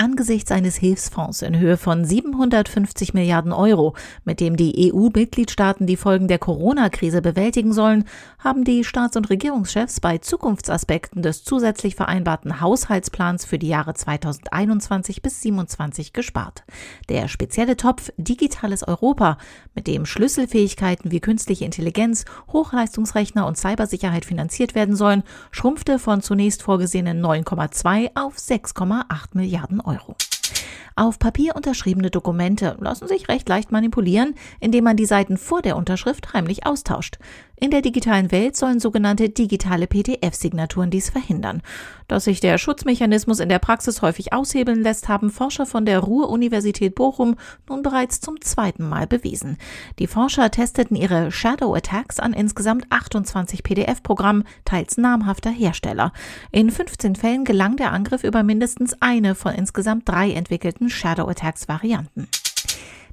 angesichts eines Hilfsfonds in Höhe von 750 Milliarden Euro, mit dem die EU-Mitgliedstaaten die Folgen der Corona-Krise bewältigen sollen, haben die Staats- und Regierungschefs bei Zukunftsaspekten des zusätzlich vereinbarten Haushaltsplans für die Jahre 2021 bis 2027 gespart. Der spezielle Topf Digitales Europa, mit dem Schlüsselfähigkeiten wie künstliche Intelligenz, Hochleistungsrechner und Cybersicherheit finanziert werden sollen, schrumpfte von zunächst vorgesehenen 9,2 auf 6,8 Milliarden Euro. 诶呦。Auf Papier unterschriebene Dokumente lassen sich recht leicht manipulieren, indem man die Seiten vor der Unterschrift heimlich austauscht. In der digitalen Welt sollen sogenannte digitale PDF-Signaturen dies verhindern. Dass sich der Schutzmechanismus in der Praxis häufig aushebeln lässt, haben Forscher von der Ruhr-Universität Bochum nun bereits zum zweiten Mal bewiesen. Die Forscher testeten ihre Shadow Attacks an insgesamt 28 PDF-Programmen, teils namhafter Hersteller. In 15 Fällen gelang der Angriff über mindestens eine von insgesamt drei entwickelten Shadow Attacks-Varianten.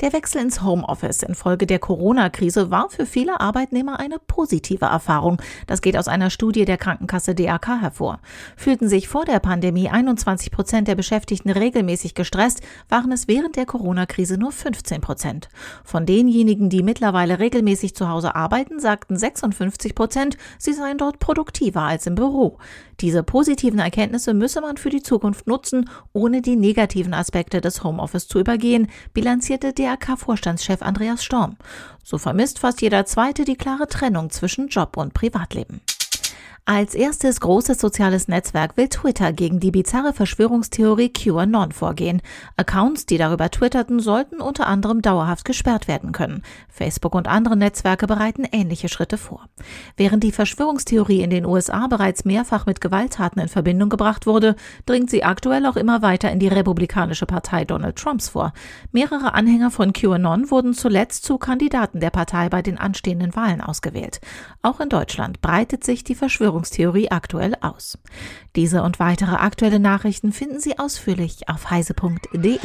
Der Wechsel ins Homeoffice infolge der Corona-Krise war für viele Arbeitnehmer eine positive Erfahrung. Das geht aus einer Studie der Krankenkasse DAK hervor. Fühlten sich vor der Pandemie 21 Prozent der Beschäftigten regelmäßig gestresst, waren es während der Corona-Krise nur 15 Prozent. Von denjenigen, die mittlerweile regelmäßig zu Hause arbeiten, sagten 56 Prozent, sie seien dort produktiver als im Büro. Diese positiven Erkenntnisse müsse man für die Zukunft nutzen, ohne die negativen Aspekte des Homeoffice zu übergehen, bilanzierte DRK-Vorstandschef Andreas Storm. So vermisst fast jeder Zweite die klare Trennung zwischen Job und Privatleben. Als erstes großes soziales Netzwerk will Twitter gegen die bizarre Verschwörungstheorie QAnon vorgehen. Accounts, die darüber twitterten, sollten unter anderem dauerhaft gesperrt werden können. Facebook und andere Netzwerke bereiten ähnliche Schritte vor. Während die Verschwörungstheorie in den USA bereits mehrfach mit Gewalttaten in Verbindung gebracht wurde, dringt sie aktuell auch immer weiter in die Republikanische Partei Donald Trumps vor. Mehrere Anhänger von QAnon wurden zuletzt zu Kandidaten der Partei bei den anstehenden Wahlen ausgewählt. Auch in Deutschland breitet sich die Verschwörungstheorie Verschwörungstheorie aktuell aus. Diese und weitere aktuelle Nachrichten finden Sie ausführlich auf heise.de.